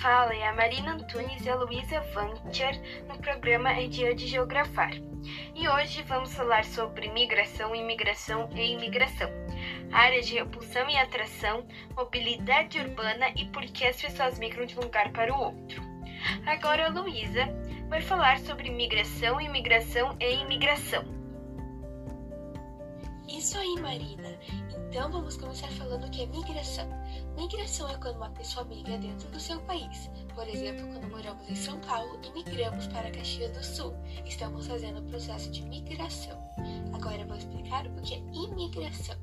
fala é a Marina Antunes e a Luísa Vancher no programa É Dia de Geografar. E hoje vamos falar sobre migração, imigração e imigração, área de repulsão e atração, mobilidade urbana e por que as pessoas migram de um lugar para o outro. Agora a Luísa vai falar sobre migração, imigração e imigração. Isso aí, Marina. Então vamos começar falando o que é migração. Migração é quando uma pessoa migra dentro do seu país. Por exemplo, quando moramos em São Paulo e migramos para Caxias do Sul. Estamos fazendo o processo de migração. Agora vou explicar o que é imigração.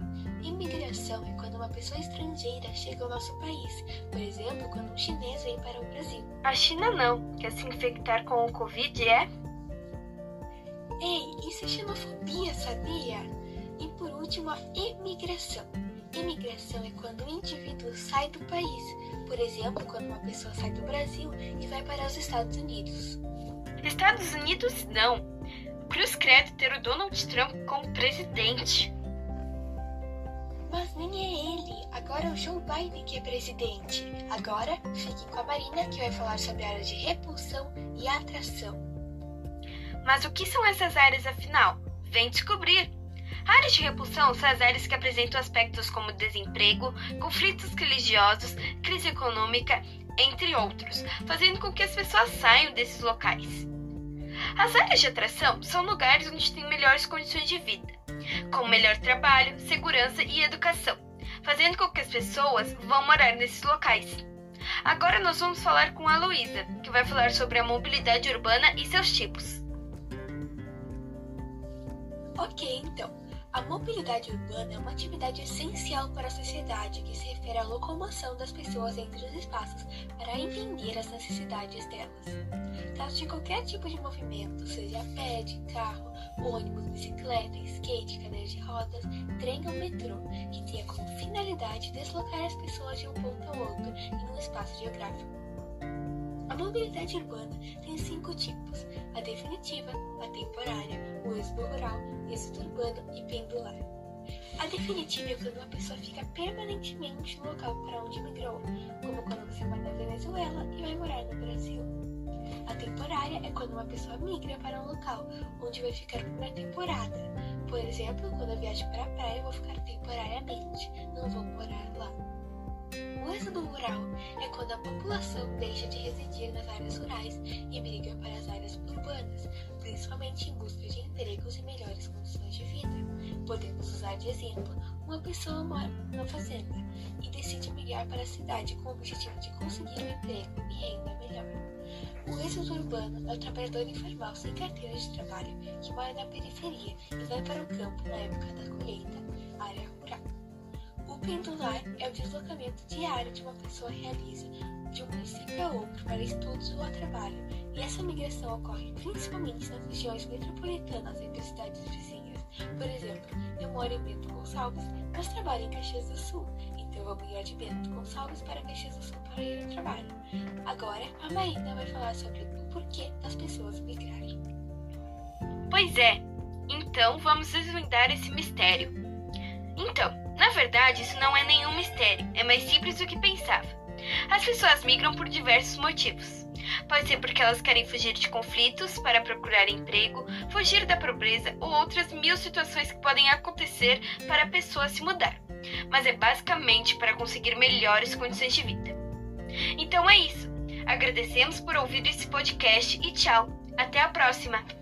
Imigração é quando uma pessoa estrangeira chega ao nosso país. Por exemplo, quando um chinês vem para o Brasil. A China não quer se infectar com o Covid, é? Ei, isso é xenofobia, sabia? E por último, a imigração. Imigração é quando o indivíduo sai do país. Por exemplo, quando uma pessoa sai do Brasil e vai para os Estados Unidos. Estados Unidos não. Cruz credo ter o Donald Trump como presidente. Mas nem é ele. Agora é o Joe Biden que é presidente. Agora, fiquem com a Marina que vai falar sobre a área de repulsão e atração. Mas o que são essas áreas afinal? Vem descobrir! Áreas de repulsão são as áreas que apresentam aspectos como desemprego, conflitos religiosos, crise econômica, entre outros, fazendo com que as pessoas saiam desses locais. As áreas de atração são lugares onde tem melhores condições de vida, com melhor trabalho, segurança e educação, fazendo com que as pessoas vão morar nesses locais. Agora nós vamos falar com a Luísa, que vai falar sobre a mobilidade urbana e seus tipos. Ok, então. A mobilidade urbana é uma atividade essencial para a sociedade que se refere à locomoção das pessoas entre os espaços para entender as necessidades delas. Trata de qualquer tipo de movimento, seja a pé, de carro, ônibus, bicicleta, skate, cadeira de rodas, trem ou metrô, que tenha como finalidade deslocar as pessoas de um ponto ao outro em um espaço geográfico. Mobilidade urbana tem cinco tipos: a definitiva, a temporária, o êxodo rural, êxodo urbano e pendular. A definitiva é quando uma pessoa fica permanentemente no local para onde migrou, como quando você vai na Venezuela e vai morar no Brasil. A temporária é quando uma pessoa migra para um local onde vai ficar por uma temporada. Por exemplo, quando eu viajo para a praia, eu vou ficar temporariamente, não vou morar é quando a população deixa de residir nas áreas rurais e migra para as áreas urbanas, principalmente em busca de empregos e melhores condições de vida. Podemos usar de exemplo uma pessoa mora numa fazenda e decide migrar para a cidade com o objetivo de conseguir um emprego e renda melhor. O êxodo urbano é o trabalhador informal sem carteira de trabalho que mora na periferia e vai para o campo na época da colheita, área rural. O pendular é o deslocamento diário de uma pessoa realiza de um município a outro para estudos ou a trabalho, e essa migração ocorre principalmente nas regiões metropolitanas entre cidades vizinhas. Por exemplo, eu moro em Bento Gonçalves, mas trabalho em Caxias do Sul, então vou migrar de Bento Gonçalves para Caxias do Sul para ir ao trabalho. Agora, a Marina vai falar sobre o porquê das pessoas migrarem. Pois é, então vamos desvendar esse mistério. Então, na verdade, isso não é nenhum mistério, é mais simples do que pensava. As pessoas migram por diversos motivos. Pode ser porque elas querem fugir de conflitos para procurar emprego, fugir da pobreza ou outras mil situações que podem acontecer para a pessoa se mudar. Mas é basicamente para conseguir melhores condições de vida. Então é isso. Agradecemos por ouvir esse podcast e tchau. Até a próxima!